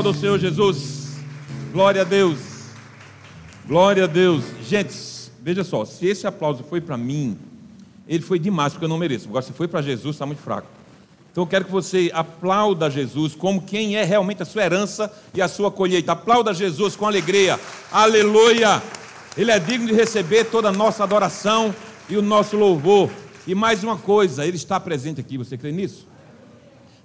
Aplauda o Senhor Jesus. Glória a Deus. Glória a Deus. Gente, veja só, se esse aplauso foi para mim, ele foi demais, porque eu não mereço. Agora, se foi para Jesus, está muito fraco. Então eu quero que você aplauda Jesus como quem é realmente a sua herança e a sua colheita. Aplauda Jesus com alegria. Aleluia! Ele é digno de receber toda a nossa adoração e o nosso louvor. E mais uma coisa, ele está presente aqui, você crê nisso?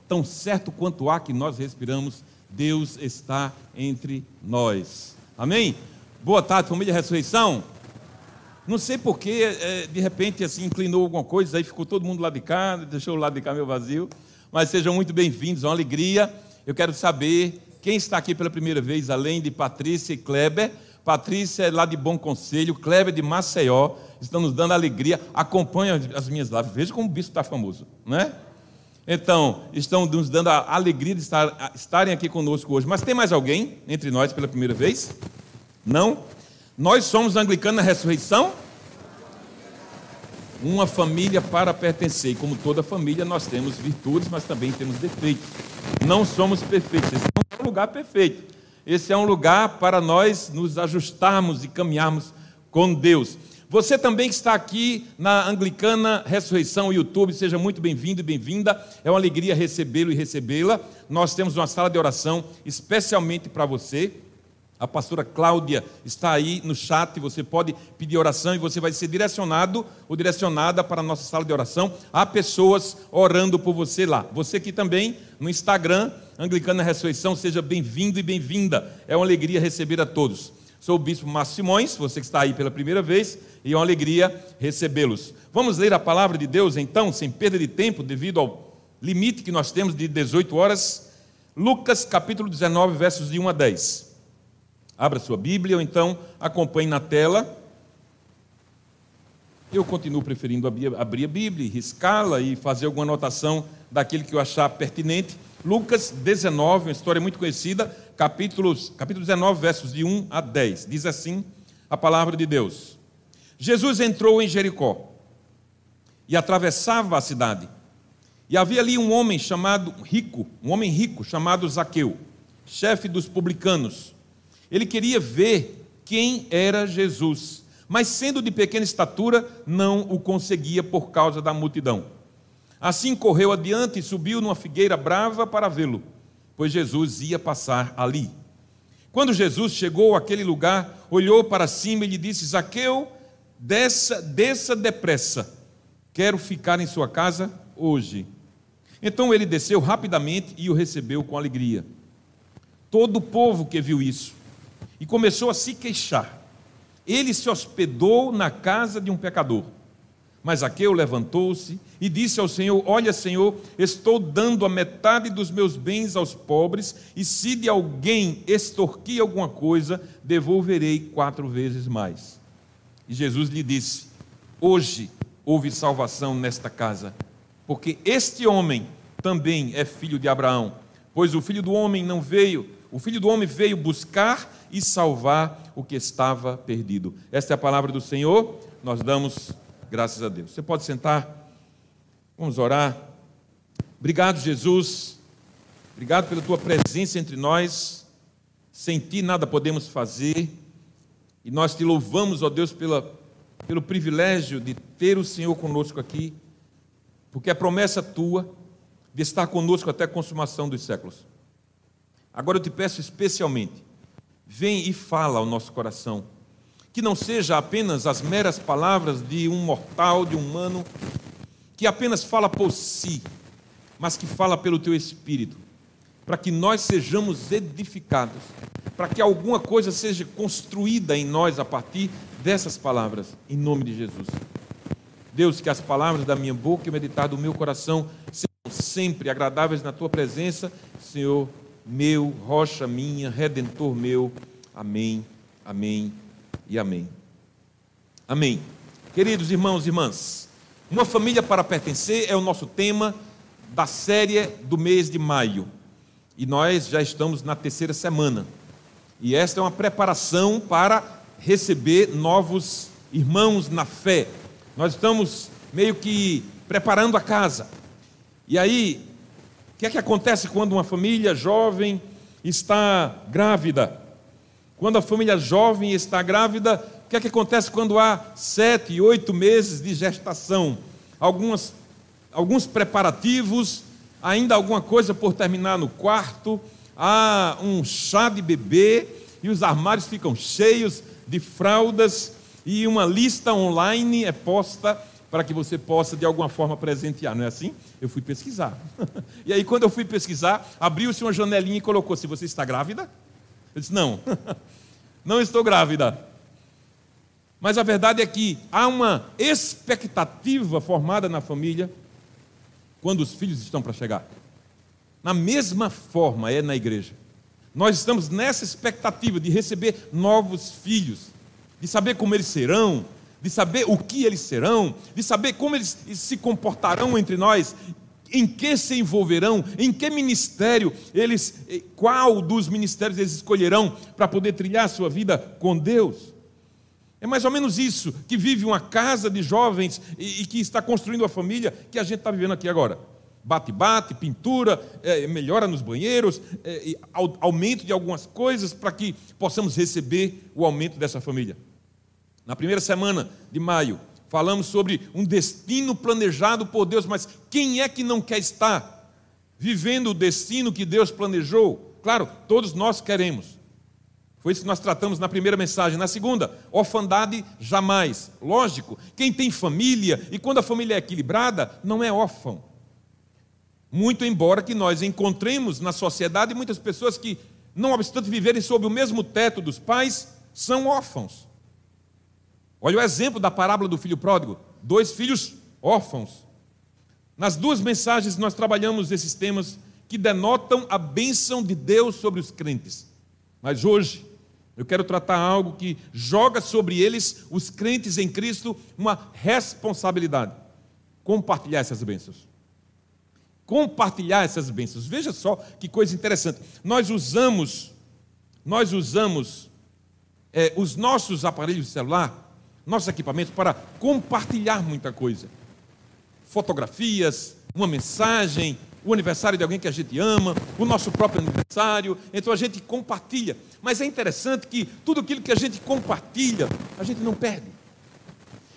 Tão certo quanto há que nós respiramos, Deus está entre nós. Amém? Boa tarde, família Ressurreição. Não sei porquê, é, de repente, assim, inclinou alguma coisa, aí ficou todo mundo lá de cá, deixou o lado de cá meio vazio. Mas sejam muito bem-vindos, é uma alegria. Eu quero saber quem está aqui pela primeira vez, além de Patrícia e Kleber. Patrícia é lá de Bom Conselho, Kleber de Maceió, estão nos dando alegria. Acompanha as minhas lives, veja como o bispo está famoso, né? Então, estão nos dando a alegria de estar, estarem aqui conosco hoje. Mas tem mais alguém entre nós pela primeira vez? Não? Nós somos anglicanos na ressurreição? Uma família para pertencer. E como toda família, nós temos virtudes, mas também temos defeitos. Não somos perfeitos. Esse não é um lugar perfeito. Esse é um lugar para nós nos ajustarmos e caminharmos com Deus. Você também que está aqui na Anglicana Ressurreição YouTube, seja muito bem-vindo e bem-vinda. É uma alegria recebê-lo e recebê-la. Nós temos uma sala de oração especialmente para você. A pastora Cláudia está aí no chat, você pode pedir oração e você vai ser direcionado ou direcionada para a nossa sala de oração. Há pessoas orando por você lá. Você aqui também no Instagram, Anglicana Ressurreição, seja bem-vindo e bem-vinda. É uma alegria receber a todos. Sou o bispo Márcio Simões, você que está aí pela primeira vez, e é uma alegria recebê-los. Vamos ler a palavra de Deus então, sem perda de tempo, devido ao limite que nós temos de 18 horas. Lucas capítulo 19, versos de 1 a 10. Abra sua Bíblia ou então acompanhe na tela. Eu continuo preferindo abrir a Bíblia, riscá-la e fazer alguma anotação daquilo que eu achar pertinente. Lucas 19, uma história muito conhecida, capítulos, capítulo 19, versos de 1 a 10. Diz assim a palavra de Deus: Jesus entrou em Jericó e atravessava a cidade. E havia ali um homem chamado rico, um homem rico chamado Zaqueu, chefe dos publicanos. Ele queria ver quem era Jesus, mas sendo de pequena estatura, não o conseguia por causa da multidão. Assim correu adiante e subiu numa figueira brava para vê-lo, pois Jesus ia passar ali. Quando Jesus chegou àquele lugar, olhou para cima e lhe disse: Zaqueu, desça, desça depressa, quero ficar em sua casa hoje. Então ele desceu rapidamente e o recebeu com alegria. Todo o povo que viu isso e começou a se queixar. Ele se hospedou na casa de um pecador. Mas Zaqueu levantou-se e disse ao Senhor: Olha, Senhor, estou dando a metade dos meus bens aos pobres, e se de alguém extorquir alguma coisa, devolverei quatro vezes mais. E Jesus lhe disse: Hoje houve salvação nesta casa, porque este homem também é filho de Abraão, pois o filho do homem não veio, o filho do homem veio buscar e salvar o que estava perdido. Esta é a palavra do Senhor, nós damos Graças a Deus. Você pode sentar. Vamos orar. Obrigado, Jesus. Obrigado pela tua presença entre nós. Sem ti nada podemos fazer. E nós te louvamos, ó Deus, pela, pelo privilégio de ter o Senhor conosco aqui, porque é promessa tua de estar conosco até a consumação dos séculos. Agora eu te peço especialmente, vem e fala ao nosso coração que não seja apenas as meras palavras de um mortal, de um humano, que apenas fala por si, mas que fala pelo teu espírito, para que nós sejamos edificados, para que alguma coisa seja construída em nós a partir dessas palavras, em nome de Jesus. Deus, que as palavras da minha boca e o meditar do meu coração sejam sempre agradáveis na tua presença, Senhor meu, rocha minha, redentor meu. Amém. Amém e amém. Amém. Queridos irmãos e irmãs, uma família para pertencer é o nosso tema da série do mês de maio. E nós já estamos na terceira semana. E esta é uma preparação para receber novos irmãos na fé. Nós estamos meio que preparando a casa. E aí, o que é que acontece quando uma família jovem está grávida. Quando a família jovem está grávida, o que é que acontece quando há sete, oito meses de gestação? Algumas, alguns preparativos, ainda alguma coisa por terminar no quarto, há um chá de bebê e os armários ficam cheios de fraldas e uma lista online é posta para que você possa de alguma forma presentear, não é assim? Eu fui pesquisar. e aí, quando eu fui pesquisar, abriu-se uma janelinha e colocou: se você está grávida? Eu disse: não, não estou grávida. Mas a verdade é que há uma expectativa formada na família quando os filhos estão para chegar. Na mesma forma é na igreja. Nós estamos nessa expectativa de receber novos filhos, de saber como eles serão, de saber o que eles serão, de saber como eles se comportarão entre nós, em que se envolverão, em que ministério eles, eh, qual dos ministérios eles escolherão para poder trilhar sua vida com Deus. É mais ou menos isso que vive uma casa de jovens e, e que está construindo a família que a gente está vivendo aqui agora. Bate-bate, pintura, é, melhora nos banheiros, é, aumento de algumas coisas para que possamos receber o aumento dessa família. Na primeira semana de maio, falamos sobre um destino planejado por Deus, mas quem é que não quer estar vivendo o destino que Deus planejou? Claro, todos nós queremos. Foi isso que nós tratamos na primeira mensagem. Na segunda, orfandade jamais. Lógico, quem tem família, e quando a família é equilibrada, não é órfão. Muito embora que nós encontremos na sociedade muitas pessoas que, não obstante viverem sob o mesmo teto dos pais, são órfãos. Olha o exemplo da parábola do filho pródigo: dois filhos órfãos. Nas duas mensagens nós trabalhamos esses temas que denotam a bênção de Deus sobre os crentes. Mas hoje eu quero tratar algo que joga sobre eles, os crentes em Cristo, uma responsabilidade: compartilhar essas bênçãos. Compartilhar essas bênçãos. Veja só que coisa interessante. Nós usamos, nós usamos é, os nossos aparelhos de celular nossos equipamentos para compartilhar muita coisa. Fotografias, uma mensagem, o aniversário de alguém que a gente ama, o nosso próprio aniversário. Então a gente compartilha. Mas é interessante que tudo aquilo que a gente compartilha, a gente não perde.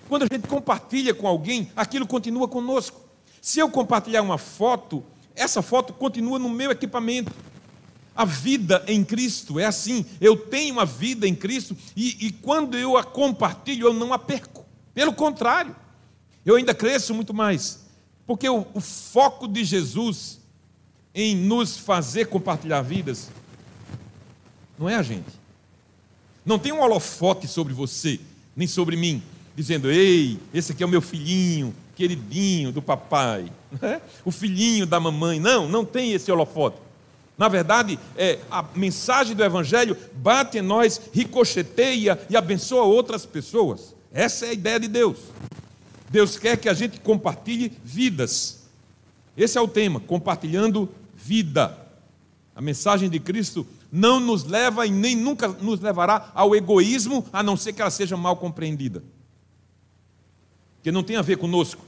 Quando a gente compartilha com alguém, aquilo continua conosco. Se eu compartilhar uma foto, essa foto continua no meu equipamento. A vida em Cristo é assim. Eu tenho uma vida em Cristo e, e quando eu a compartilho, eu não a perco. Pelo contrário, eu ainda cresço muito mais. Porque o, o foco de Jesus em nos fazer compartilhar vidas não é a gente. Não tem um holofote sobre você, nem sobre mim, dizendo: Ei, esse aqui é o meu filhinho, queridinho do papai, é? o filhinho da mamãe. Não, não tem esse holofote. Na verdade, é, a mensagem do Evangelho bate em nós, ricocheteia e abençoa outras pessoas. Essa é a ideia de Deus. Deus quer que a gente compartilhe vidas. Esse é o tema, compartilhando vida. A mensagem de Cristo não nos leva e nem nunca nos levará ao egoísmo, a não ser que ela seja mal compreendida. Que não tem a ver conosco,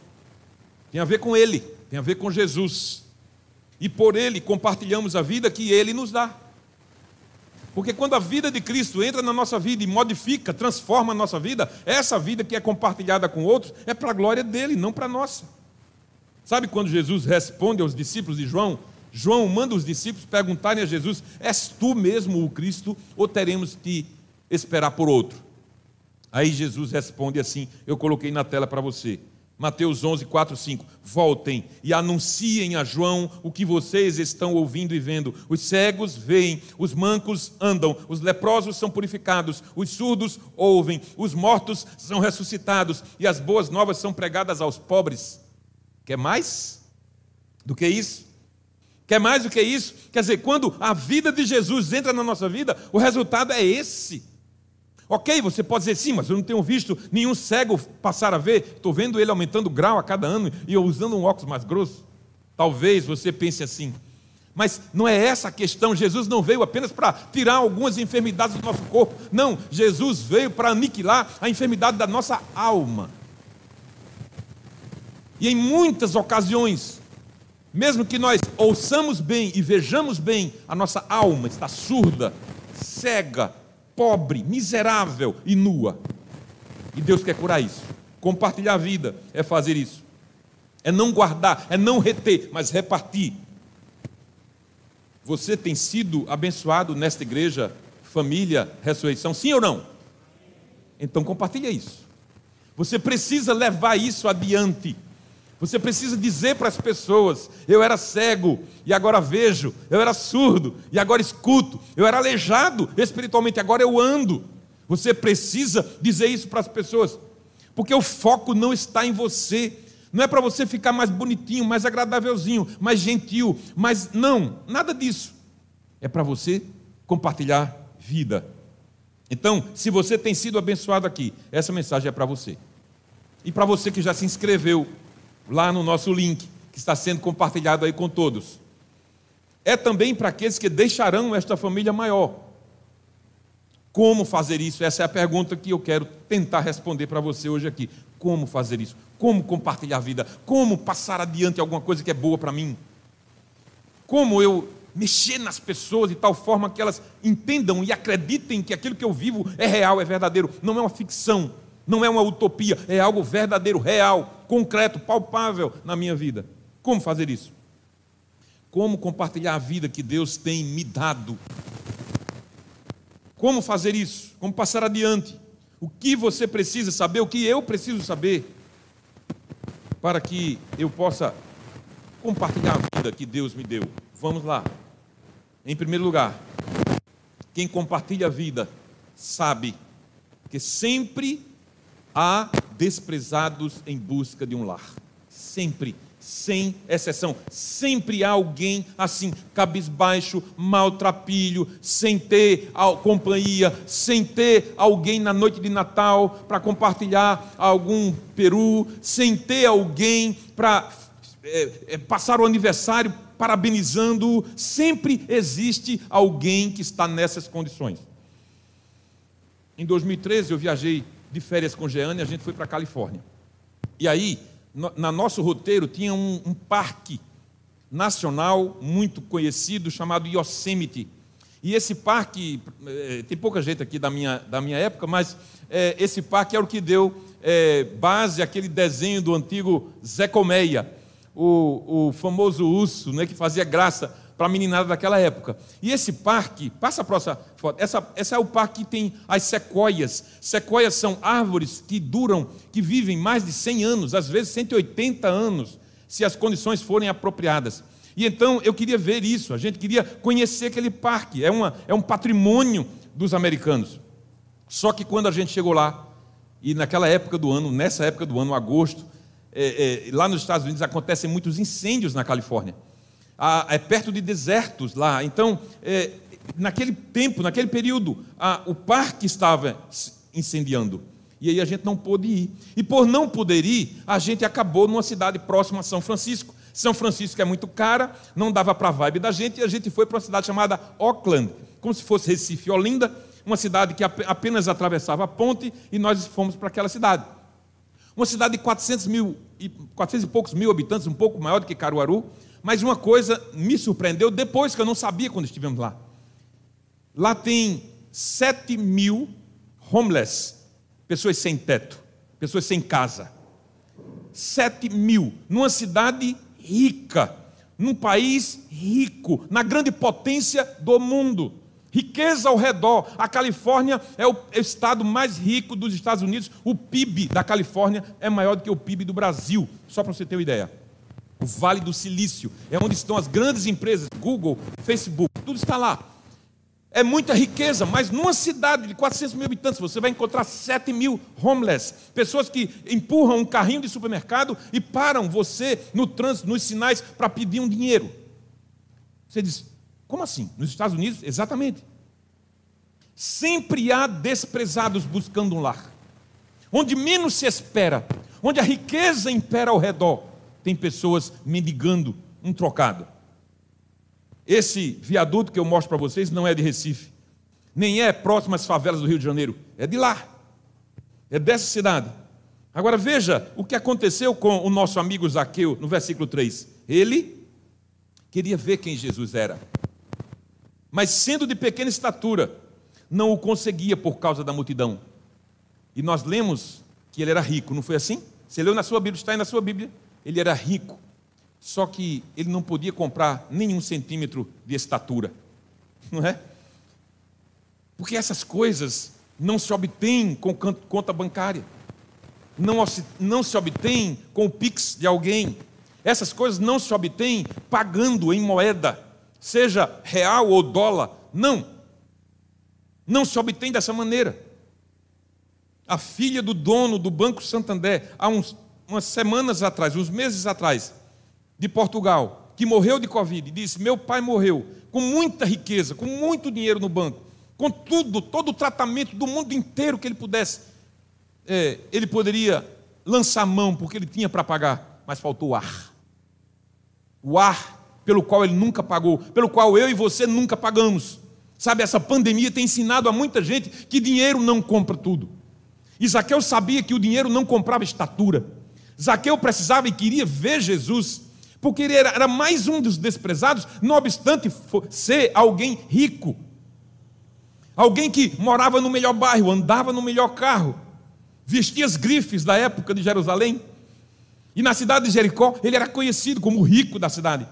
tem a ver com Ele, tem a ver com Jesus e por ele compartilhamos a vida que ele nos dá. Porque quando a vida de Cristo entra na nossa vida e modifica, transforma a nossa vida, essa vida que é compartilhada com outros é para a glória dele, não para a nossa. Sabe quando Jesus responde aos discípulos de João? João manda os discípulos perguntarem a Jesus: És tu mesmo o Cristo ou teremos que esperar por outro? Aí Jesus responde assim: Eu coloquei na tela para você. Mateus 11, 4, 5. Voltem e anunciem a João o que vocês estão ouvindo e vendo. Os cegos veem, os mancos andam, os leprosos são purificados, os surdos ouvem, os mortos são ressuscitados e as boas novas são pregadas aos pobres. Quer mais do que isso? Quer mais do que isso? Quer dizer, quando a vida de Jesus entra na nossa vida, o resultado é esse. Ok, você pode dizer sim, mas eu não tenho visto nenhum cego passar a ver. Estou vendo ele aumentando o grau a cada ano e eu usando um óculos mais grosso. Talvez você pense assim. Mas não é essa a questão. Jesus não veio apenas para tirar algumas enfermidades do nosso corpo. Não, Jesus veio para aniquilar a enfermidade da nossa alma. E em muitas ocasiões, Mesmo que nós ouçamos bem e vejamos bem, a nossa alma está surda, cega, pobre, miserável e nua. E Deus quer curar isso. Compartilhar a vida é fazer isso. É não guardar, é não reter, mas repartir. Você tem sido abençoado nesta igreja, família, ressurreição, sim ou não? Então compartilha isso. Você precisa levar isso adiante. Você precisa dizer para as pessoas: eu era cego e agora vejo, eu era surdo e agora escuto, eu era aleijado espiritualmente, agora eu ando. Você precisa dizer isso para as pessoas, porque o foco não está em você, não é para você ficar mais bonitinho, mais agradávelzinho, mais gentil, mas não, nada disso. É para você compartilhar vida. Então, se você tem sido abençoado aqui, essa mensagem é para você. E para você que já se inscreveu lá no nosso link, que está sendo compartilhado aí com todos. É também para aqueles que deixarão esta família maior. Como fazer isso? Essa é a pergunta que eu quero tentar responder para você hoje aqui. Como fazer isso? Como compartilhar a vida? Como passar adiante alguma coisa que é boa para mim? Como eu mexer nas pessoas de tal forma que elas entendam e acreditem que aquilo que eu vivo é real, é verdadeiro, não é uma ficção, não é uma utopia, é algo verdadeiro, real, concreto, palpável na minha vida. Como fazer isso? Como compartilhar a vida que Deus tem me dado? Como fazer isso? Como passar adiante? O que você precisa saber, o que eu preciso saber, para que eu possa compartilhar a vida que Deus me deu? Vamos lá. Em primeiro lugar, quem compartilha a vida sabe que sempre há desprezados em busca de um lar. Sempre, sem exceção. Sempre há alguém assim, cabisbaixo, maltrapilho, sem ter companhia, sem ter alguém na noite de Natal para compartilhar algum peru, sem ter alguém para é, é, passar o aniversário parabenizando. Sempre existe alguém que está nessas condições. Em 2013 eu viajei de férias com Jeane, a gente foi para a Califórnia. E aí, no, na nosso roteiro, tinha um, um, parque nacional muito conhecido chamado Yosemite. E esse parque, é, tem pouca gente aqui da minha, da minha época, mas é, esse parque é o que deu é, base àquele desenho do antigo Zé Colmeia, o, o famoso urso né, que fazia graça para a meninada daquela época. E esse parque, passa a próxima foto, essa, essa é o parque que tem as sequoias. Sequoias são árvores que duram, que vivem mais de 100 anos, às vezes 180 anos, se as condições forem apropriadas. E então eu queria ver isso, a gente queria conhecer aquele parque, é, uma, é um patrimônio dos americanos. Só que quando a gente chegou lá, e naquela época do ano, nessa época do ano, agosto, é, é, lá nos Estados Unidos acontecem muitos incêndios na Califórnia é perto de desertos lá. Então, é, naquele tempo, naquele período, o parque estava incendiando. E aí a gente não pôde ir. E por não poder ir, a gente acabou numa cidade próxima a São Francisco. São Francisco é muito cara, não dava para a vibe da gente, e a gente foi para uma cidade chamada Auckland, como se fosse Recife, Olinda, uma cidade que apenas atravessava a ponte, e nós fomos para aquela cidade. Uma cidade de 400, mil, 400 e poucos mil habitantes, um pouco maior do que Caruaru, mas uma coisa me surpreendeu depois que eu não sabia quando estivemos lá. Lá tem 7 mil homeless, pessoas sem teto, pessoas sem casa. 7 mil, numa cidade rica, num país rico, na grande potência do mundo. Riqueza ao redor. A Califórnia é o estado mais rico dos Estados Unidos. O PIB da Califórnia é maior do que o PIB do Brasil, só para você ter uma ideia o Vale do Silício, é onde estão as grandes empresas, Google, Facebook, tudo está lá. É muita riqueza, mas numa cidade de 400 mil habitantes você vai encontrar 7 mil homeless, pessoas que empurram um carrinho de supermercado e param você no trânsito, nos sinais, para pedir um dinheiro. Você diz, como assim? Nos Estados Unidos? Exatamente. Sempre há desprezados buscando um lar. Onde menos se espera, onde a riqueza impera ao redor, tem pessoas mendigando um trocado. Esse viaduto que eu mostro para vocês não é de Recife, nem é próximo às favelas do Rio de Janeiro, é de lá, é dessa cidade. Agora veja o que aconteceu com o nosso amigo Zaqueu no versículo 3. Ele queria ver quem Jesus era. Mas sendo de pequena estatura, não o conseguia por causa da multidão. E nós lemos que ele era rico, não foi assim? Você leu na sua Bíblia, está aí na sua Bíblia. Ele era rico, só que ele não podia comprar nenhum centímetro de estatura, não é? Porque essas coisas não se obtêm com conta bancária, não, não se obtêm com o pix de alguém, essas coisas não se obtêm pagando em moeda, seja real ou dólar, não. Não se obtém dessa maneira. A filha do dono do Banco Santander, há uns, umas semanas atrás, uns meses atrás, de Portugal, que morreu de Covid, disse: Meu pai morreu com muita riqueza, com muito dinheiro no banco, com tudo, todo o tratamento do mundo inteiro que ele pudesse. É, ele poderia lançar mão, porque ele tinha para pagar, mas faltou ar. O ar pelo qual ele nunca pagou, pelo qual eu e você nunca pagamos. Sabe, essa pandemia tem ensinado a muita gente que dinheiro não compra tudo. E Zaqueu sabia que o dinheiro não comprava estatura. Zaqueu precisava e queria ver Jesus, porque ele era, mais um dos desprezados, não obstante ser alguém rico. Alguém que morava no melhor bairro, andava no melhor carro, vestia as grifes da época de Jerusalém. E na cidade de Jericó, ele era conhecido como o rico da cidade.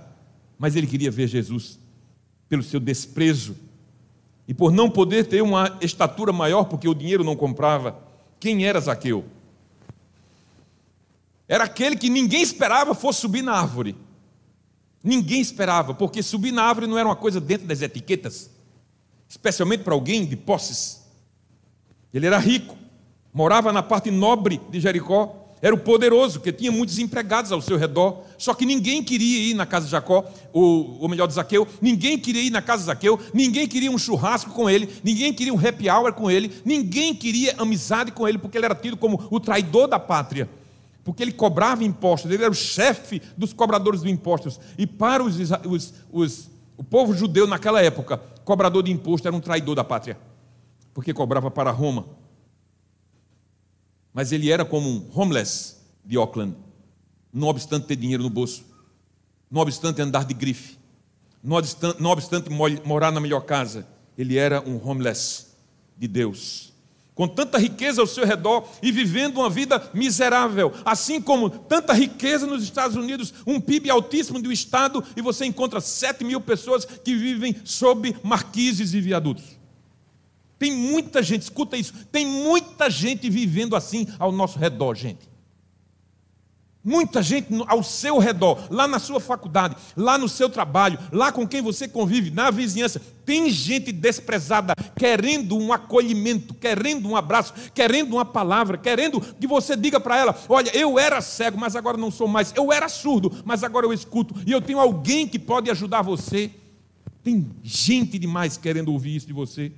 Mas ele queria ver Jesus pelo seu desprezo e por não poder ter uma estatura maior, porque o dinheiro não comprava. Quem era Zaqueu? Era aquele que ninguém esperava fosse subir na árvore. Ninguém esperava, porque subir na árvore não era uma coisa dentro das etiquetas, especialmente para alguém de posses. Ele era rico, morava na parte nobre de Jericó, era o poderoso, que tinha muitos empregados ao seu redor, só que ninguém queria ir na casa de Jacó, ou, ou melhor, de Zaqueu, ninguém queria ir na casa de Zaqueu, ninguém queria um churrasco com ele, ninguém queria um happy hour com ele, ninguém queria amizade com ele, porque ele era tido como o traidor da pátria, porque ele cobrava impostos, ele era o chefe dos cobradores de impostos, e para os, os, os, o povo judeu naquela época, cobrador de imposto era um traidor da pátria, porque cobrava para Roma. Mas ele era como um homeless de Auckland, não obstante ter dinheiro no bolso, não obstante andar de grife, não obstante, não obstante morar na melhor casa, ele era um homeless de Deus. Com tanta riqueza ao seu redor e vivendo uma vida miserável, assim como tanta riqueza nos Estados Unidos, um PIB altíssimo um estado, e você encontra 7 mil pessoas que vivem sob marquises e viadutos. Tem muita gente, escuta isso, tem muita gente vivendo assim ao nosso redor, gente. Muita gente ao seu redor, lá na sua faculdade, lá no seu trabalho, lá com quem você convive, na vizinhança, tem gente desprezada, querendo um acolhimento, querendo um abraço, querendo uma palavra, querendo que você diga para ela: Olha, eu era cego, mas agora não sou mais, eu era surdo, mas agora eu escuto, e eu tenho alguém que pode ajudar você. Tem gente demais querendo ouvir isso de você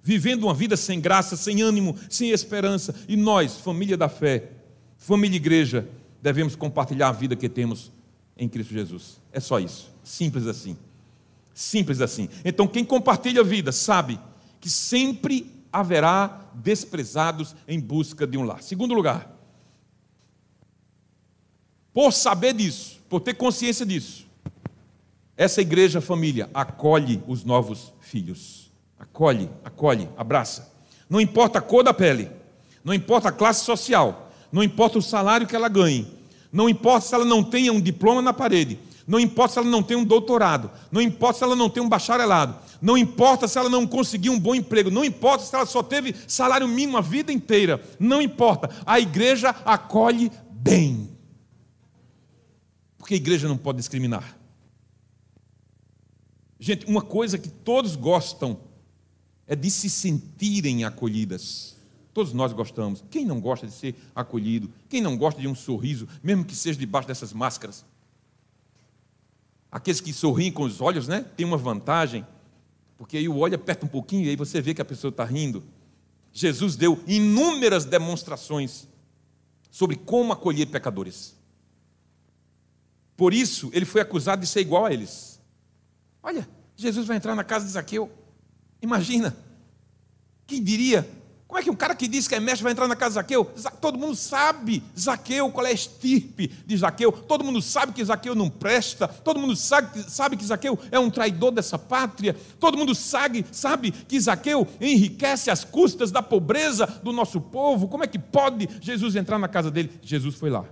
vivendo uma vida sem graça, sem ânimo, sem esperança. E nós, família da fé, família igreja, devemos compartilhar a vida que temos em Cristo Jesus. É só isso. Simples assim. Simples assim. Então, quem compartilha a vida sabe que sempre haverá desprezados em busca de um lar. Segundo lugar, por saber disso, por ter consciência disso, essa igreja família acolhe os novos filhos. Acolhe, acolhe, abraça. Não importa a cor da pele, não importa a classe social, não importa o salário que ela ganhe, não importa se ela não tenha um diploma na parede, não importa se ela não tem um doutorado, não importa se ela não tem um bacharelado, não importa se ela não conseguiu um bom emprego, não importa se ela só teve salário mínimo a vida inteira, não importa. A igreja acolhe bem. Porque a igreja não pode discriminar. Gente, uma coisa que todos gostam é de se sentirem acolhidas. Todos nós gostamos. Quem não gosta de ser acolhido? Quem não gosta de um sorriso, mesmo que seja debaixo dessas máscaras? Aqueles que sorriem com os olhos, né? Tem uma vantagem, porque aí o olho aperta um pouquinho e aí você vê que a pessoa está rindo. Jesus deu inúmeras demonstrações sobre como acolher pecadores. Por isso, ele foi acusado de ser igual a eles. Olha, Jesus vai entrar na casa de Zaqueu. Imagina, quem diria Como é que um cara que diz que é mestre vai entrar na casa de Zaqueu? Todo mundo sabe Zaqueu, qual é a estirpe de Zaqueu. Todo mundo sabe que Zaqueu não presta. Todo mundo sabe, sabe que Zaqueu é um traidor dessa pátria. Todo mundo sabe, sabe que Zaqueu enriquece as custas da pobreza do nosso povo. Como é que pode Jesus entrar na casa dele? Jesus foi lá.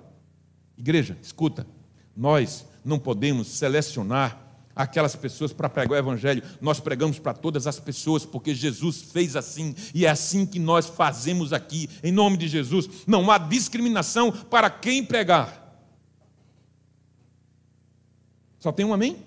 Igreja, escuta. Nós não podemos selecionar aquelas pessoas para pregar o Evangelho. Nós pregamos para todas as pessoas, porque Jesus fez assim, e é assim que nós fazemos aqui, em nome de Jesus. Não há discriminação para quem pregar. Só tem um amém?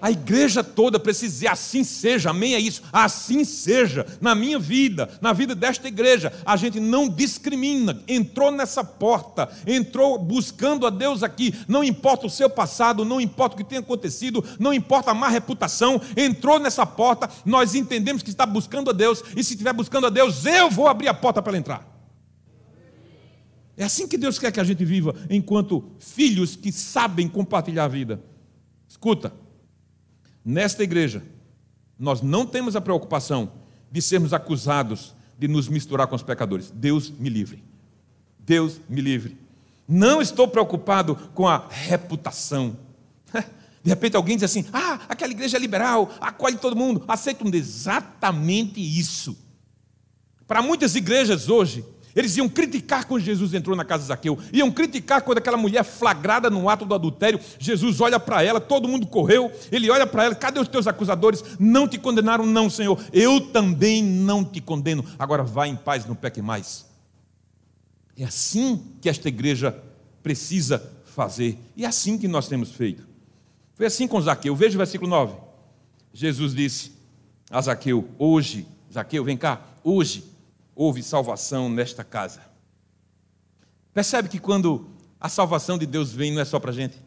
A igreja toda precisa dizer assim seja, amém? É isso, assim seja, na minha vida, na vida desta igreja. A gente não discrimina, entrou nessa porta, entrou buscando a Deus aqui, não importa o seu passado, não importa o que tenha acontecido, não importa a má reputação, entrou nessa porta, nós entendemos que está buscando a Deus, e se estiver buscando a Deus, eu vou abrir a porta para entrar. É assim que Deus quer que a gente viva, enquanto filhos que sabem compartilhar a vida. Escuta, nesta igreja, nós não temos a preocupação de sermos acusados de nos misturar com os pecadores. Deus me livre. Deus me livre. Não estou preocupado com a reputação. De repente alguém diz assim: ah, aquela igreja é liberal, acolhe todo mundo, aceita um exatamente isso. Para muitas igrejas hoje, eles iam criticar quando Jesus entrou na casa de Zaqueu, iam criticar quando aquela mulher flagrada no ato do adultério, Jesus olha para ela, todo mundo correu, ele olha para ela, cadê os teus acusadores? Não te condenaram, não, Senhor. Eu também não te condeno. Agora vá em paz, não peque mais. É assim que esta igreja precisa fazer, e é assim que nós temos feito. Foi assim com Zaqueu. Veja o versículo 9. Jesus disse a Zaqueu: Hoje, Zaqueu, vem cá, hoje houve salvação nesta casa. Percebe que quando a salvação de Deus vem, não é só para a gente.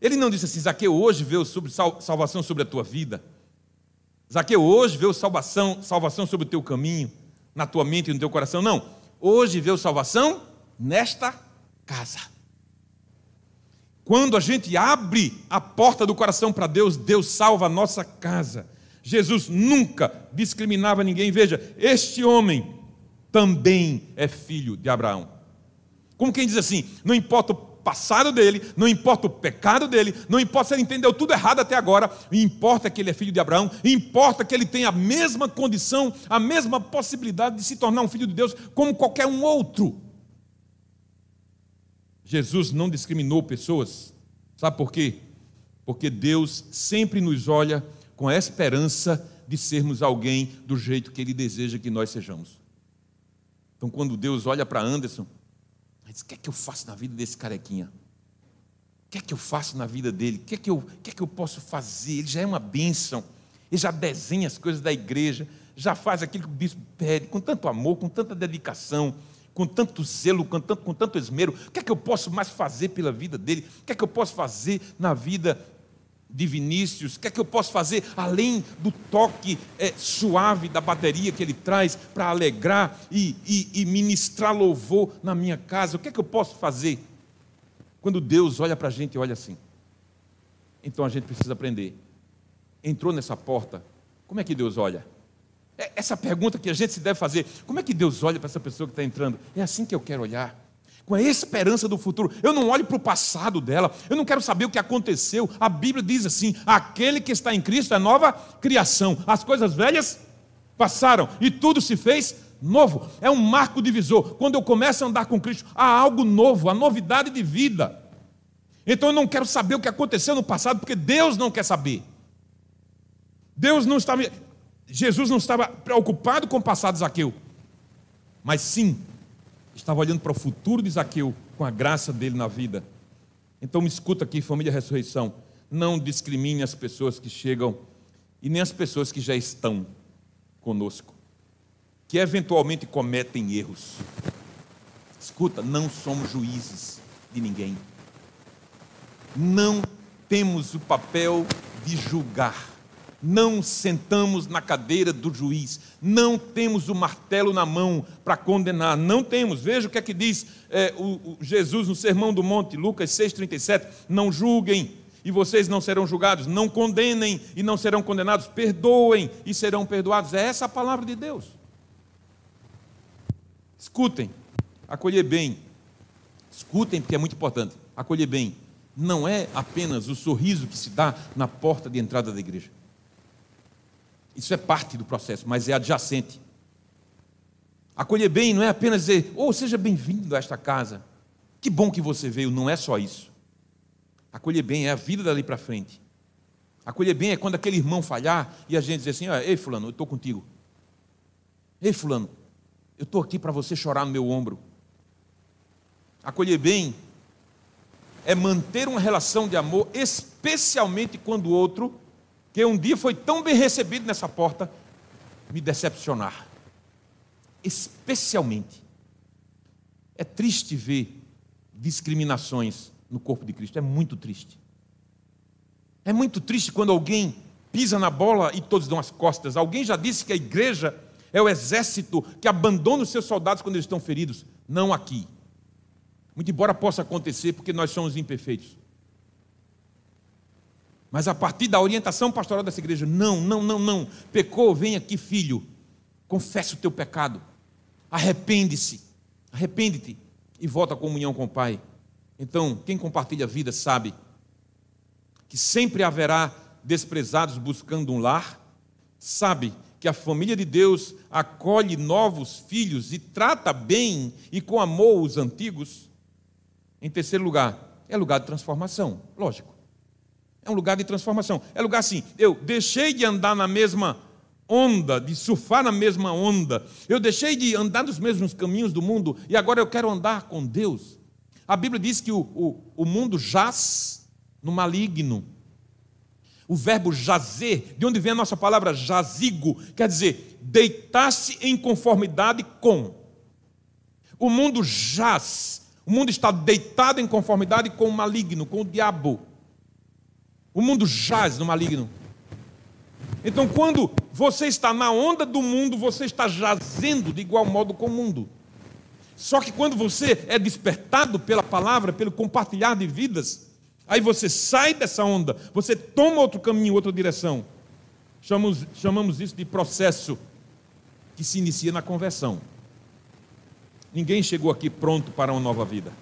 Ele não disse assim, Zaqueu, hoje veio sobre salvação sobre a tua vida. Zaqueu, hoje veio salvação, salvação sobre o teu caminho, na tua mente e no teu coração. Não, hoje veio salvação nesta casa. Quando a gente abre a porta do coração para Deus, Deus salva a nossa casa. Jesus nunca discriminava ninguém. Veja, este homem também é filho de Abraão. Como quem diz assim: não importa o passado dele, não importa o pecado dele, não importa se ele entendeu tudo errado até agora, importa que ele é filho de Abraão, importa que ele tem a mesma condição, a mesma possibilidade de se tornar um filho de Deus como qualquer um outro. Jesus não discriminou pessoas, sabe por quê? Porque Deus sempre nos olha com a esperança de sermos alguém do jeito que Ele deseja que nós sejamos. Então, quando Deus olha para Anderson, ele diz: O que é que eu faço na vida desse carequinha? O que é que eu faço na vida dele? O que é que eu, que é que eu posso fazer? Ele já é uma bênção, ele já desenha as coisas da igreja, já faz aquilo que o bispo pede, com tanto amor, com tanta dedicação, com tanto zelo, com tanto, com tanto esmero. O que é que eu posso mais fazer pela vida dele? O que é que eu posso fazer na vida de Vinícius, o que é que eu posso fazer além do toque é, suave da bateria que ele traz para alegrar e, e, e, ministrar louvor na minha casa? O que é que eu posso fazer? Quando Deus olha para a gente e olha assim. Então a gente precisa aprender. Entrou nessa porta, como é que Deus olha? É essa pergunta que a gente se deve fazer: como é que Deus olha para essa pessoa que está entrando? É assim que eu quero olhar com a esperança do futuro. Eu não olho para o passado dela, eu não quero saber o que aconteceu. A Bíblia diz assim: aquele que está em Cristo é nova criação. As coisas velhas passaram e tudo se fez novo. É um marco divisor. Quando eu começo a andar com Cristo, há algo novo, a novidade de vida. Então eu não quero saber o que aconteceu no passado, porque Deus não quer saber. Deus não estava. Jesus não estava preocupado com o passado de Zaqueu, mas sim estava olhando para o futuro de Zaqueu com a graça dele na vida. Então me escuta aqui, família Ressurreição. Não discrimine as pessoas que chegam e nem as pessoas que já estão conosco, que eventualmente cometem erros. Escuta, não somos juízes de ninguém. Não temos o papel de julgar não sentamos na cadeira do juiz, não temos o martelo na mão para condenar, não temos. Veja o que é que diz é, o, o Jesus no Sermão do Monte, Lucas 6,37: Não julguem, e vocês não serão julgados. Não condenem e não serão condenados. Perdoem e serão perdoados. É essa a palavra de Deus. Escutem, acolher bem. Escutem, porque é muito importante. Acolher bem não é apenas o sorriso que se dá na porta de entrada da igreja. Isso é parte do processo, mas é adjacente. Acolher bem não é apenas dizer, oh, seja bem-vindo a esta casa. Que bom que você veio, não é só isso. Acolher bem é a vida dali para frente. Acolher bem é quando aquele irmão falhar e a gente dizer assim: Ei, Fulano, eu estou contigo. Ei, Fulano, eu estou aqui para você chorar no meu ombro. Acolher bem é manter uma relação de amor, especialmente quando o outro, que um dia foi tão bem recebido nessa porta, me decepcionar. Especialmente. É triste ver discriminações no corpo de Cristo. É muito triste. É muito triste quando alguém pisa na bola e todos dão as costas. Alguém já disse que a igreja é o exército que abandona os seus soldados quando eles estão feridos. Não aqui. Muito embora possa acontecer, porque nós somos imperfeitos. Mas a partir da orientação pastoral dessa igreja, não, não, não, não. Pecou, vem aqui, filho. Confessa o teu pecado. Arrepende-se. Arrepende-te e volta à comunhão com o Pai. Então, quem compartilha a vida sabe que sempre haverá desprezados buscando um lar, sabe que a família de Deus acolhe novos filhos e trata bem e com amor os antigos. Em terceiro lugar, é lugar de transformação, lógico. É um lugar de transformação. É lugar assim, eu deixei de andar na mesma onda, de surfar na mesma onda. Eu deixei de andar nos mesmos caminhos do mundo e agora eu quero andar com Deus. A Bíblia diz que o, o, o mundo jaz no maligno. O verbo jazer, de onde vem a nossa palavra jazigo, quer dizer deitar-se em conformidade com. O mundo jaz o mundo está deitado em conformidade com o maligno, com o diabo. O mundo jaz no maligno. Então, quando você está na onda do mundo, você está jazendo de igual modo com o mundo. Só que quando você é despertado pela palavra, pelo compartilhar de vidas, aí você sai dessa onda, você toma outro caminho, outra direção. Chamamos, chamamos isso de processo que se inicia na conversão. Ninguém chegou aqui pronto para uma nova vida.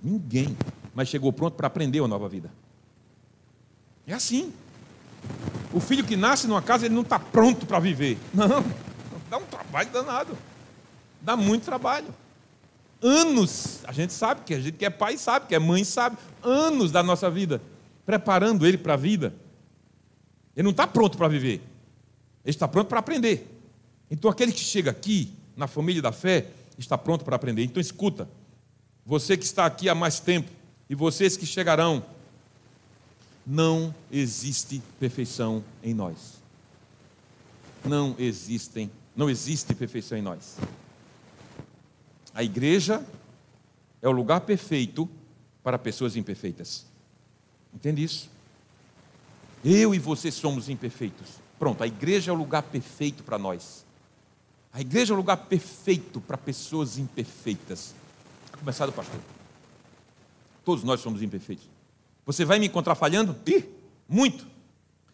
Ninguém. Mas chegou pronto para aprender uma nova vida. É assim. O filho que nasce numa casa, ele não está pronto para viver. Não. Dá um trabalho danado. Dá muito trabalho. Anos, a gente sabe, que a gente que é pai sabe, que é mãe sabe, anos da nossa vida, preparando ele para a vida. Ele não está pronto para viver. Ele está pronto para aprender. Então aquele que chega aqui, na família da fé, está pronto para aprender. Então escuta, você que está aqui há mais tempo e vocês que chegarão, não existe perfeição em nós. Não existem, não existe perfeição em nós. A igreja é o lugar perfeito para pessoas imperfeitas. Entende isso? Eu e você somos imperfeitos. Pronto, a igreja é o lugar perfeito para nós. A igreja é o lugar perfeito para pessoas imperfeitas. A começar do pastor. Todos nós somos imperfeitos. Você vai me encontrar falhando? Ih, muito.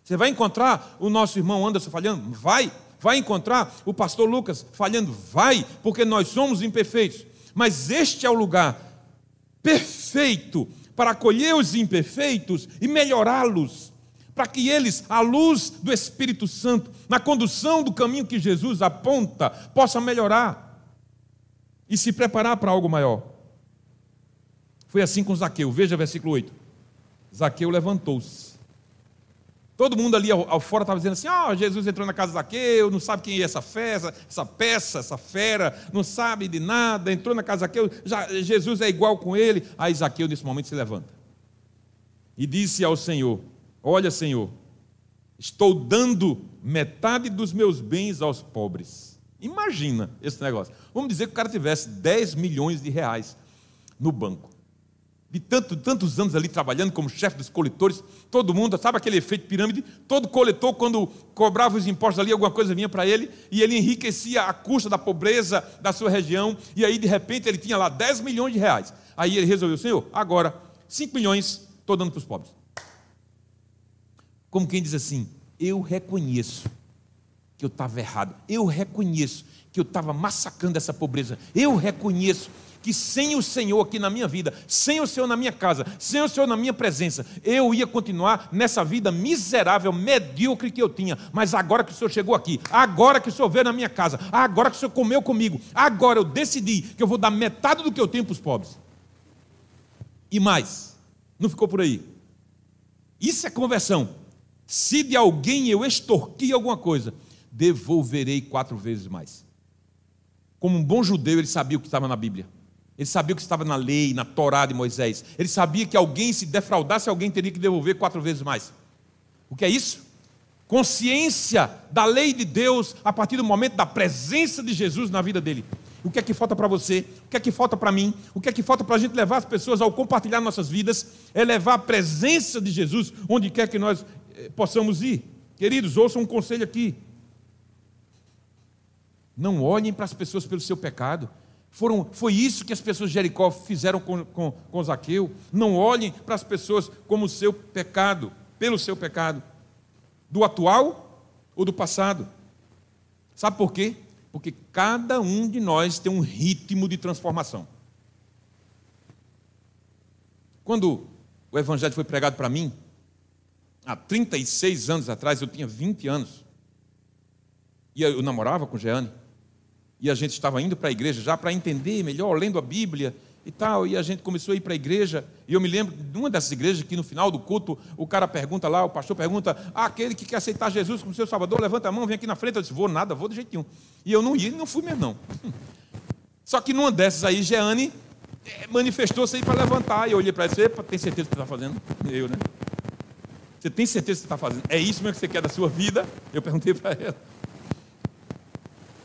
Você vai encontrar o nosso irmão Anderson falhando? Vai. Vai encontrar o pastor Lucas falhando? Vai, porque nós somos imperfeitos. Mas este é o lugar perfeito para acolher os imperfeitos e melhorá-los para que eles, à luz do Espírito Santo, na condução do caminho que Jesus aponta, possam melhorar e se preparar para algo maior. Foi assim com Zaqueu, veja versículo 8. Zaqueu levantou-se. Todo mundo ali ao, fora estava dizendo assim: Ó, oh, Jesus entrou na casa de Zaqueu, não sabe quem é essa festa, essa peça, essa fera, não sabe de nada, entrou na casa de Zaqueu, já, Jesus é igual com ele. Aí Zaqueu, nesse momento, se levanta e disse ao Senhor: Olha, Senhor, estou dando metade dos meus bens aos pobres. Imagina esse negócio. Vamos dizer que o cara tivesse 10 milhões de reais no banco. De tanto, tantos anos ali trabalhando como chefe dos coletores, todo mundo, sabe aquele efeito pirâmide? Todo coletor, quando cobrava os impostos ali, alguma coisa vinha para ele, e ele enriquecia a custa da pobreza da sua região, e aí de repente ele tinha lá 10 milhões de reais. Aí ele resolveu, Senhor, agora 5 milhões estou dando para os pobres. como quem diz assim: eu reconheço que eu estava errado, eu reconheço que eu estava massacrando essa pobreza, eu reconheço que sem o Senhor aqui na minha vida, sem o Senhor na minha casa, sem o Senhor na minha presença, eu ia continuar nessa vida miserável, medíocre que eu tinha. Mas agora que o Senhor chegou aqui, agora que o Senhor veio na minha casa, agora que o Senhor comeu comigo, agora eu decidi que eu vou dar metade do que eu tenho para os pobres. E mais, não ficou por aí. Isso é conversão. Se de alguém eu extorqui alguma coisa, devolverei quatro vezes mais. Como um bom judeu, ele sabia o que estava na Bíblia. Ele sabia o que estava na lei, na Torá de Moisés. Ele sabia que alguém, se defraudasse alguém, teria que devolver quatro vezes mais. O que é isso? Consciência da lei de Deus a partir do momento da presença de Jesus na vida dele. O que é que falta para você? O que é que falta para mim? O que é que falta para a gente levar as pessoas ao compartilhar nossas vidas? É levar a presença de Jesus onde quer que nós eh, possamos ir. Queridos, ouçam um conselho aqui. Não olhem para as pessoas pelo seu pecado. Foram, foi isso que as pessoas de Jericó fizeram com, com, com Zaqueu. Não olhem para as pessoas como o seu pecado, pelo seu pecado. Do atual ou do passado. Sabe por quê? Porque cada um de nós tem um ritmo de transformação. Quando o Evangelho foi pregado para mim, há 36 anos atrás, eu tinha 20 anos. E eu namorava com Jeane e a gente estava indo para a igreja já para entender melhor, lendo a Bíblia e tal, e a gente começou a ir para a igreja, e eu me lembro de uma dessas igrejas que no final do culto, o cara pergunta lá, o pastor pergunta, ah, aquele que quer aceitar Jesus como seu salvador, levanta a mão, vem aqui na frente, eu disse, vou nada, vou de jeito nenhum, e eu não ia, não fui mesmo não, só que numa dessas aí, Jeane eh, manifestou-se para levantar, e eu olhei para ele, tem certeza que você está fazendo? Eu, né? Você tem certeza que você está fazendo? É isso mesmo que você quer da sua vida? Eu perguntei para ela.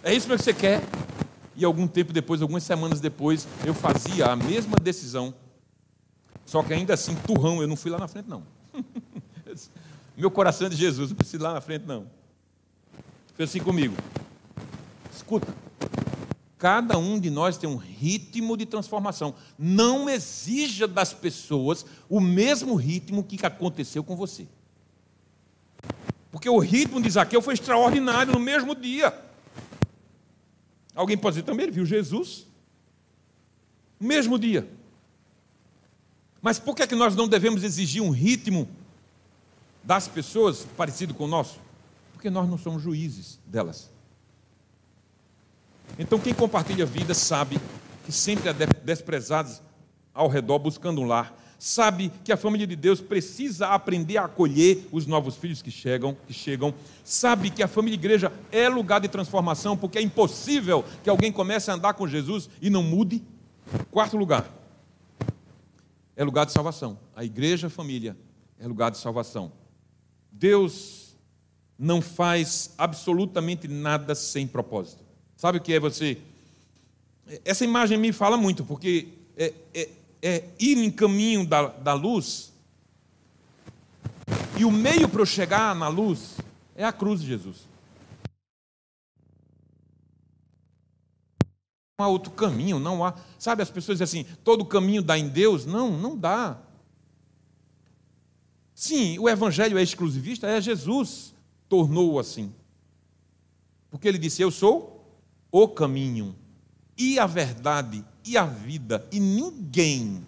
É isso que você quer? E algum tempo depois, algumas semanas depois, eu fazia a mesma decisão. Só que ainda assim, turrão, eu não fui lá na frente, não. Meu coração é de Jesus, não preciso ir lá na frente, não. Fez assim comigo. Escuta, cada um de nós tem um ritmo de transformação. Não exija das pessoas o mesmo ritmo que aconteceu com você. Porque o ritmo de Zaqueu foi extraordinário no mesmo dia. Alguém pode dizer também, ele viu Jesus. Mesmo dia. Mas por que, é que nós não devemos exigir um ritmo das pessoas parecido com o nosso? Porque nós não somos juízes delas. Então, quem compartilha a vida sabe que sempre há desprezados ao redor buscando um lar sabe que a família de Deus precisa aprender a acolher os novos filhos que chegam, que chegam, sabe que a família de igreja é lugar de transformação, porque é impossível que alguém comece a andar com Jesus e não mude. Quarto lugar, é lugar de salvação. A igreja, a família, é lugar de salvação. Deus não faz absolutamente nada sem propósito. Sabe o que é você? Essa imagem me fala muito, porque é, é, é ir em caminho da, da luz, e o meio para eu chegar na luz é a cruz de Jesus. Não há outro caminho, não há. Sabe, as pessoas dizem assim: todo caminho dá em Deus? Não, não dá. Sim, o evangelho é exclusivista, é Jesus tornou-o assim. Porque ele disse: Eu sou o caminho e a verdade e a vida, e ninguém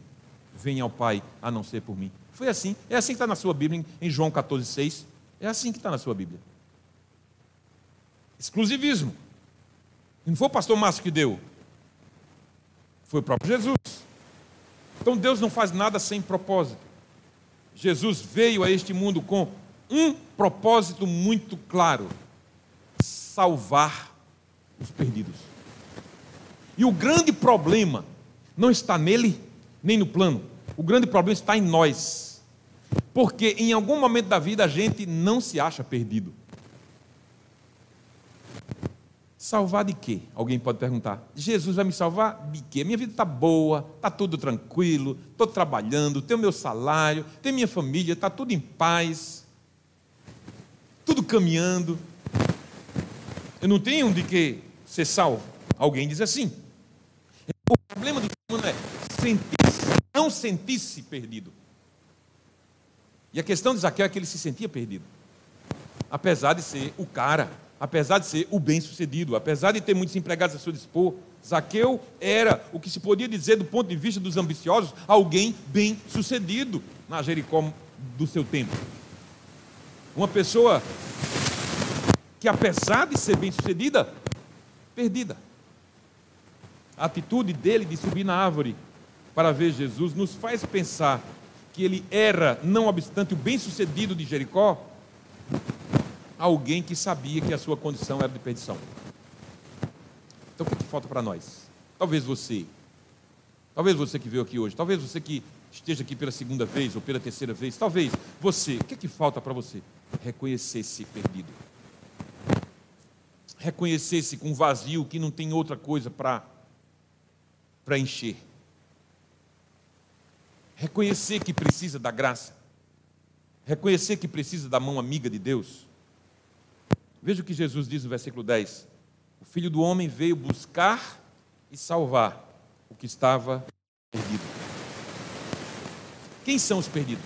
vem ao Pai a não ser por mim. Foi assim. É assim que está na sua Bíblia, em João 14, 6. É assim que está na sua Bíblia. Exclusivismo. Não foi o pastor Márcio que deu. Foi o próprio Jesus. Então Deus não faz nada sem propósito. Jesus veio a este mundo com um propósito muito claro: salvar os perdidos. E o grande problema não está nele, nem no plano. O grande problema está em nós. Porque em algum momento da vida a gente não se acha perdido. Salvar de quê? Alguém pode perguntar. Jesus vai me salvar de quê? Minha vida está boa, está tudo tranquilo, estou trabalhando, tenho meu salário, tenho minha família, está tudo em paz, tudo caminhando. Eu não tenho de que ser salvo. Alguém diz assim. Problema do ser humano é sentir-se, não sentir-se perdido. E a questão de Zaqueu é que ele se sentia perdido. Apesar de ser o cara, apesar de ser o bem-sucedido, apesar de ter muitos empregados a seu dispor, Zaqueu era o que se podia dizer do ponto de vista dos ambiciosos, alguém bem-sucedido na Jericó do seu tempo. Uma pessoa que apesar de ser bem-sucedida, perdida. A atitude dele de subir na árvore para ver Jesus nos faz pensar que ele era, não obstante o bem-sucedido de Jericó, alguém que sabia que a sua condição era de perdição. Então o que, é que falta para nós? Talvez você, talvez você que veio aqui hoje, talvez você que esteja aqui pela segunda vez ou pela terceira vez, talvez você, o que é que falta para você? Reconhecer-se perdido. Reconhecer-se com vazio que não tem outra coisa para encher reconhecer que precisa da graça, reconhecer que precisa da mão amiga de Deus. Veja o que Jesus diz no versículo 10: O filho do homem veio buscar e salvar o que estava perdido. Quem são os perdidos?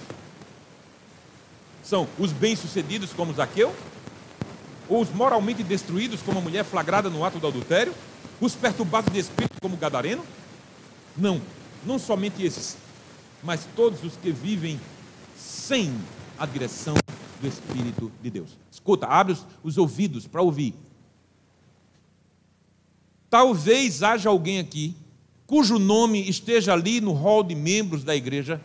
São os bem-sucedidos, como Zaqueu? Ou os moralmente destruídos, como a mulher flagrada no ato do adultério? Os perturbados de espírito, como gadareno? Não, não somente esses mas todos os que vivem sem a direção do Espírito de Deus. Escuta, abre os, os ouvidos para ouvir. Talvez haja alguém aqui cujo nome esteja ali no hall de membros da igreja,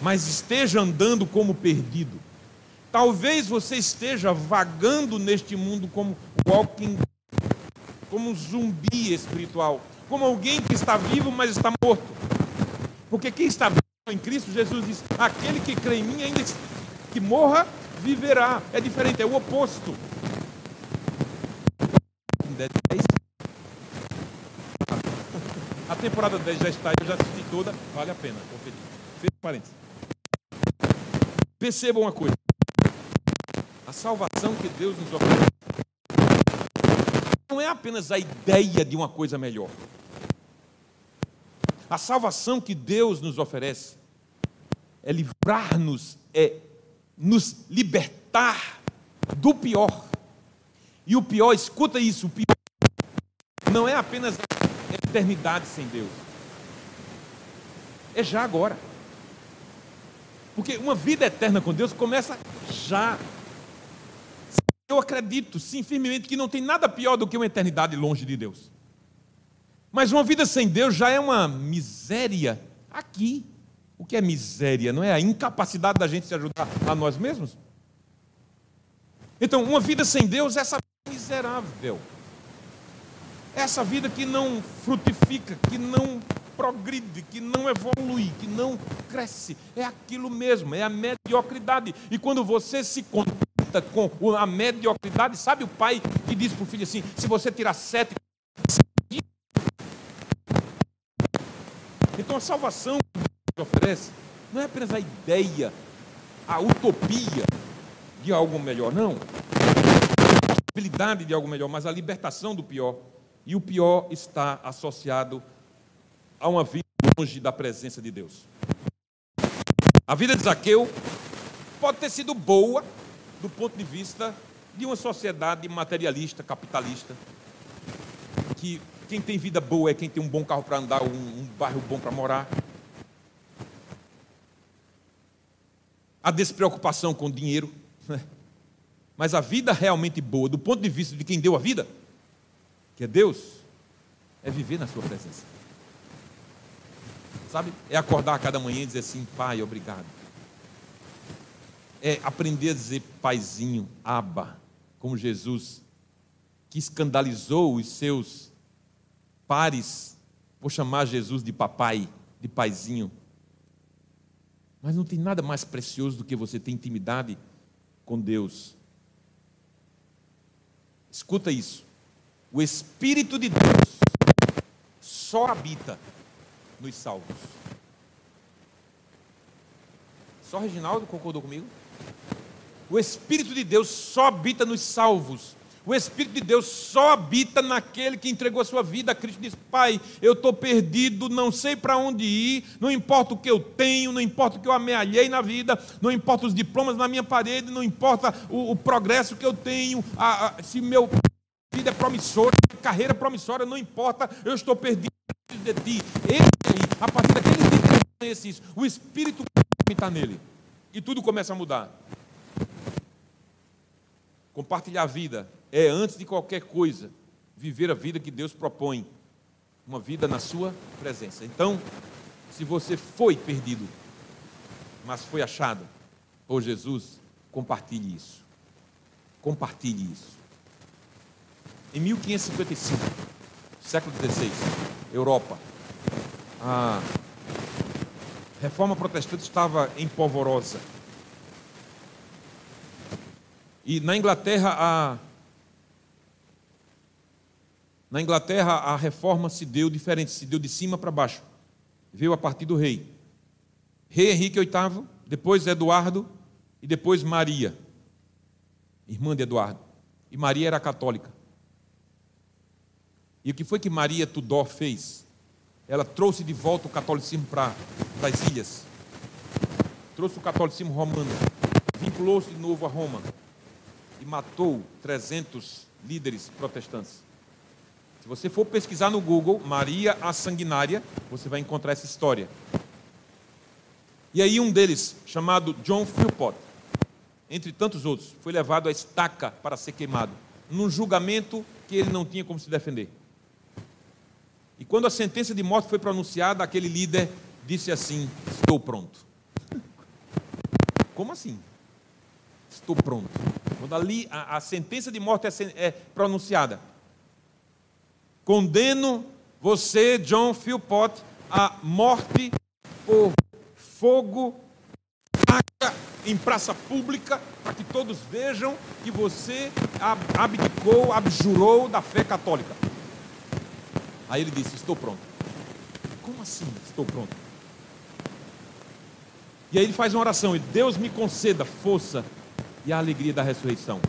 mas esteja andando como perdido. Talvez você esteja vagando neste mundo como walking, como um zumbi espiritual, como alguém que está vivo, mas está morto. Porque quem está vivo em Cristo, Jesus diz: aquele que crê em mim, ainda que morra, viverá. É diferente, é o oposto. A temporada 10 já está, eu já assisti toda, vale a pena conferir. Parênteses. Perceba uma coisa: a salvação que Deus nos oferece não é apenas a ideia de uma coisa melhor. A salvação que Deus nos oferece é livrar-nos, é nos libertar do pior. E o pior, escuta isso, o pior não é apenas a eternidade sem Deus. É já agora. Porque uma vida eterna com Deus começa já. Eu acredito, sim, firmemente, que não tem nada pior do que uma eternidade longe de Deus. Mas uma vida sem Deus já é uma miséria aqui. O que é miséria? Não é a incapacidade da gente se ajudar a nós mesmos? Então, uma vida sem Deus é essa vida miserável. Essa vida que não frutifica, que não progride, que não evolui, que não cresce. É aquilo mesmo, é a mediocridade. E quando você se contenta com a mediocridade, sabe o pai que diz para o filho assim: se você tirar sete Então a salvação que oferece não é apenas a ideia, a utopia de algo melhor, não. A possibilidade de algo melhor, mas a libertação do pior. E o pior está associado a uma vida longe da presença de Deus. A vida de Zaqueu pode ter sido boa do ponto de vista de uma sociedade materialista, capitalista, que quem tem vida boa é quem tem um bom carro para andar, um, um bairro bom para morar. A despreocupação com o dinheiro. Né? Mas a vida realmente boa, do ponto de vista de quem deu a vida, que é Deus, é viver na Sua presença. Sabe? É acordar a cada manhã e dizer assim: Pai, obrigado. É aprender a dizer Paizinho, Aba, como Jesus, que escandalizou os seus pares por chamar Jesus de papai, de paizinho. Mas não tem nada mais precioso do que você ter intimidade com Deus. Escuta isso. O Espírito de Deus só habita nos salvos. Só Reginaldo concordou comigo? O Espírito de Deus só habita nos salvos. O Espírito de Deus só habita naquele que entregou a sua vida a Cristo. Diz: Pai, eu estou perdido, não sei para onde ir, não importa o que eu tenho, não importa o que eu amealhei na vida, não importa os diplomas na minha parede, não importa o, o progresso que eu tenho, a, a, se meu vida é promissora, carreira promissora, não importa, eu estou perdido de ti. Ele, a partir daquele dia que conhece isso, o Espírito está nele. E tudo começa a mudar. Compartilhar a vida é, antes de qualquer coisa, viver a vida que Deus propõe. Uma vida na sua presença. Então, se você foi perdido, mas foi achado por Jesus, compartilhe isso. Compartilhe isso. Em 1555, século XVI, Europa, a reforma protestante estava em polvorosa. E na Inglaterra, a, na Inglaterra, a reforma se deu diferente, se deu de cima para baixo. Veio a partir do rei. Rei Henrique VIII, depois Eduardo e depois Maria, irmã de Eduardo. E Maria era católica. E o que foi que Maria Tudor fez? Ela trouxe de volta o catolicismo para as ilhas. Trouxe o catolicismo romano. Vinculou-se de novo a Roma e matou 300 líderes protestantes. Se você for pesquisar no Google Maria a Sanguinária, você vai encontrar essa história. E aí um deles, chamado John Philpott, entre tantos outros, foi levado à estaca para ser queimado, num julgamento que ele não tinha como se defender. E quando a sentença de morte foi pronunciada, aquele líder disse assim: Estou pronto. Como assim? Estou pronto. Quando ali a, a sentença de morte é, é pronunciada, condeno você, John Philpott, à morte por fogo em praça pública, para que todos vejam que você abdicou, abjurou da fé católica. Aí ele disse: Estou pronto. Como assim estou pronto? E aí ele faz uma oração: e Deus me conceda força e a alegria da ressurreição.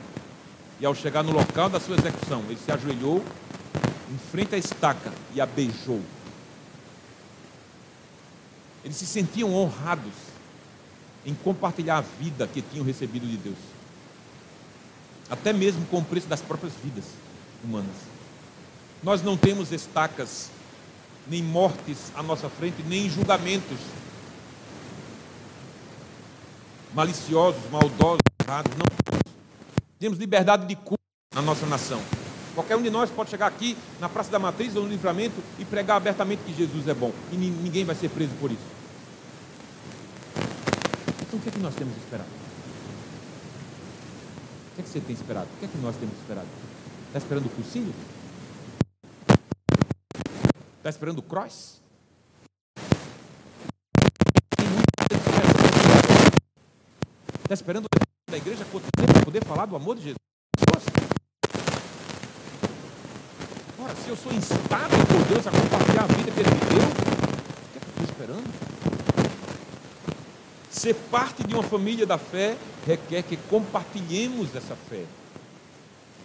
E ao chegar no local da sua execução, ele se ajoelhou em frente à estaca e a beijou. Eles se sentiam honrados em compartilhar a vida que tinham recebido de Deus, até mesmo com o preço das próprias vidas humanas. Nós não temos estacas, nem mortes à nossa frente, nem julgamentos maliciosos, maldosos errados. Não temos liberdade de culto na nossa nação. Qualquer um de nós pode chegar aqui na Praça da Matriz ou no Livramento e pregar abertamente que Jesus é bom. E ninguém vai ser preso por isso. Então o que é que nós temos esperado? O que é que você tem esperado? O que é que nós temos esperado? Está esperando o cursinho? Está esperando o cross? Está esperando da igreja para poder falar do amor de Jesus? Ora, se eu sou instado por Deus a compartilhar a vida que Ele me deu, o que, é que eu estou esperando? Ser parte de uma família da fé requer que compartilhemos essa fé.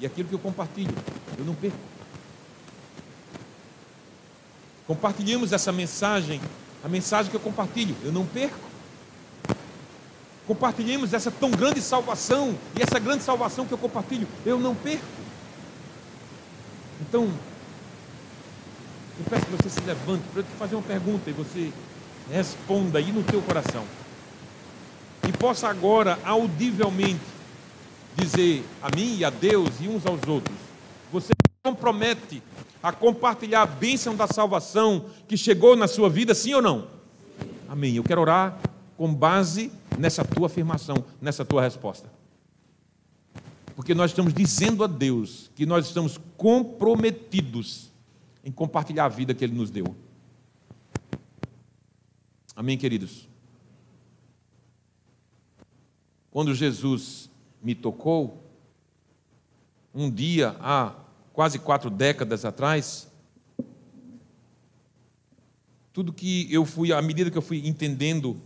E aquilo que eu compartilho, eu não perco. Compartilhemos essa mensagem, a mensagem que eu compartilho, eu não perco compartilhemos essa tão grande salvação, e essa grande salvação que eu compartilho, eu não perco. Então, eu peço que você se levante para eu te fazer uma pergunta e você responda aí no teu coração. E possa agora, audivelmente, dizer a mim e a Deus e uns aos outros: você compromete a compartilhar a bênção da salvação que chegou na sua vida, sim ou não? Amém. Eu quero orar com base nessa tua afirmação, nessa tua resposta. Porque nós estamos dizendo a Deus que nós estamos comprometidos em compartilhar a vida que Ele nos deu. Amém, queridos? Quando Jesus me tocou, um dia, há quase quatro décadas atrás, tudo que eu fui, à medida que eu fui entendendo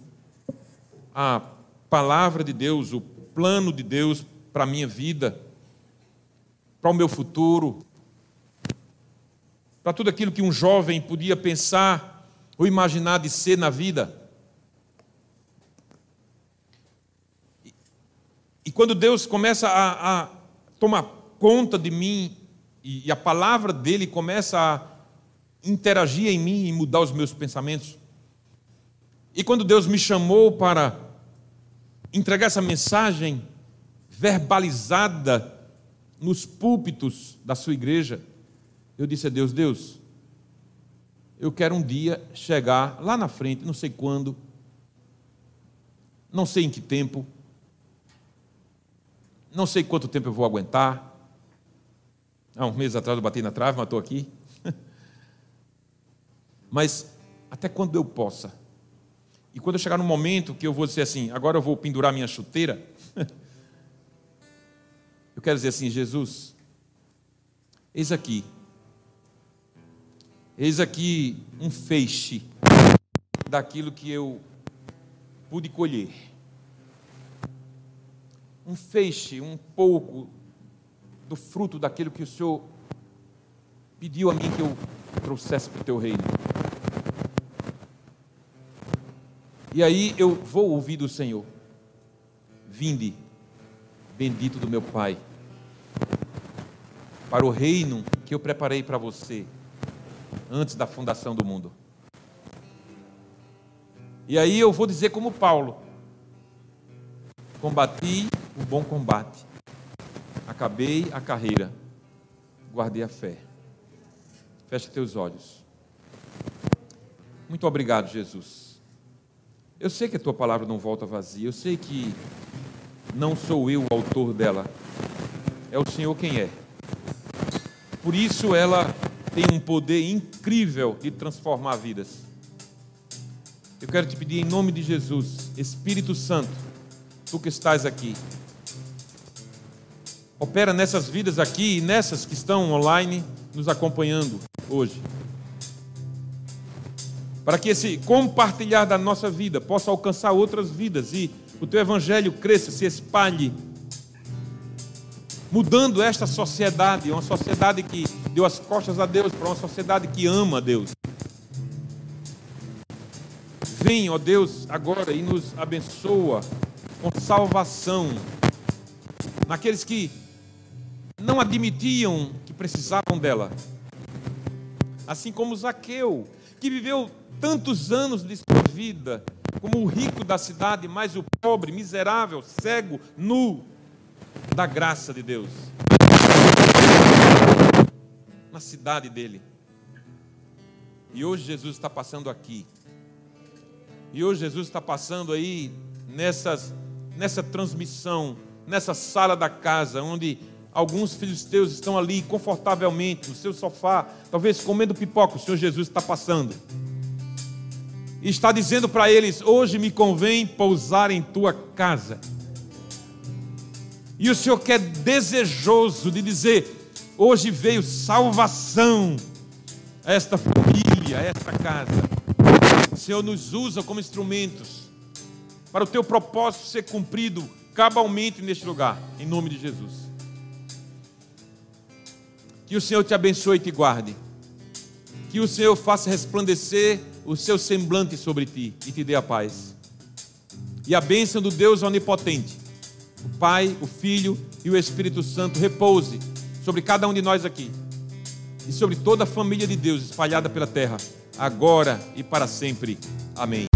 a palavra de Deus, o plano de Deus para a minha vida, para o meu futuro, para tudo aquilo que um jovem podia pensar ou imaginar de ser na vida. E quando Deus começa a, a tomar conta de mim e, e a palavra dele começa a interagir em mim e mudar os meus pensamentos, e quando Deus me chamou para entregar essa mensagem verbalizada nos púlpitos da sua igreja, eu disse a Deus: Deus, eu quero um dia chegar lá na frente, não sei quando, não sei em que tempo, não sei quanto tempo eu vou aguentar. Há um mês atrás eu bati na trave, mas estou aqui. mas até quando eu possa. E quando eu chegar no momento que eu vou dizer assim, agora eu vou pendurar minha chuteira, eu quero dizer assim, Jesus, eis aqui, eis aqui um feixe daquilo que eu pude colher. Um feixe, um pouco do fruto daquilo que o Senhor pediu a mim que eu trouxesse para o teu reino. E aí eu vou ouvir do Senhor: Vinde, bendito do meu Pai, para o reino que eu preparei para você antes da fundação do mundo. E aí eu vou dizer como Paulo: Combati o bom combate, acabei a carreira, guardei a fé. Feche teus olhos. Muito obrigado, Jesus eu sei que a tua palavra não volta vazia, eu sei que não sou eu o autor dela, é o Senhor quem é. Por isso ela tem um poder incrível de transformar vidas. Eu quero te pedir em nome de Jesus, Espírito Santo, tu que estás aqui, opera nessas vidas aqui e nessas que estão online nos acompanhando hoje para que esse compartilhar da nossa vida possa alcançar outras vidas e o teu evangelho cresça, se espalhe, mudando esta sociedade, uma sociedade que deu as costas a Deus, para uma sociedade que ama a Deus. Vem, ó Deus, agora e nos abençoa com salvação naqueles que não admitiam que precisavam dela. Assim como Zaqueu, que viveu tantos anos de sua vida como o rico da cidade, mas o pobre, miserável, cego, nu da graça de Deus. Na cidade dele. E hoje Jesus está passando aqui. E hoje Jesus está passando aí nessas, nessa transmissão, nessa sala da casa, onde alguns filhos teus estão ali confortavelmente no seu sofá, talvez comendo pipoca. O Senhor Jesus está passando está dizendo para eles: Hoje me convém pousar em tua casa. E o Senhor quer desejoso de dizer: Hoje veio salvação a esta família, a esta casa. O Senhor nos usa como instrumentos para o teu propósito ser cumprido cabalmente neste lugar, em nome de Jesus. Que o Senhor te abençoe e te guarde. Que o Senhor faça resplandecer o seu semblante sobre ti e te dê a paz. E a bênção do Deus onipotente, o Pai, o Filho e o Espírito Santo repouse sobre cada um de nós aqui e sobre toda a família de Deus espalhada pela terra, agora e para sempre. Amém.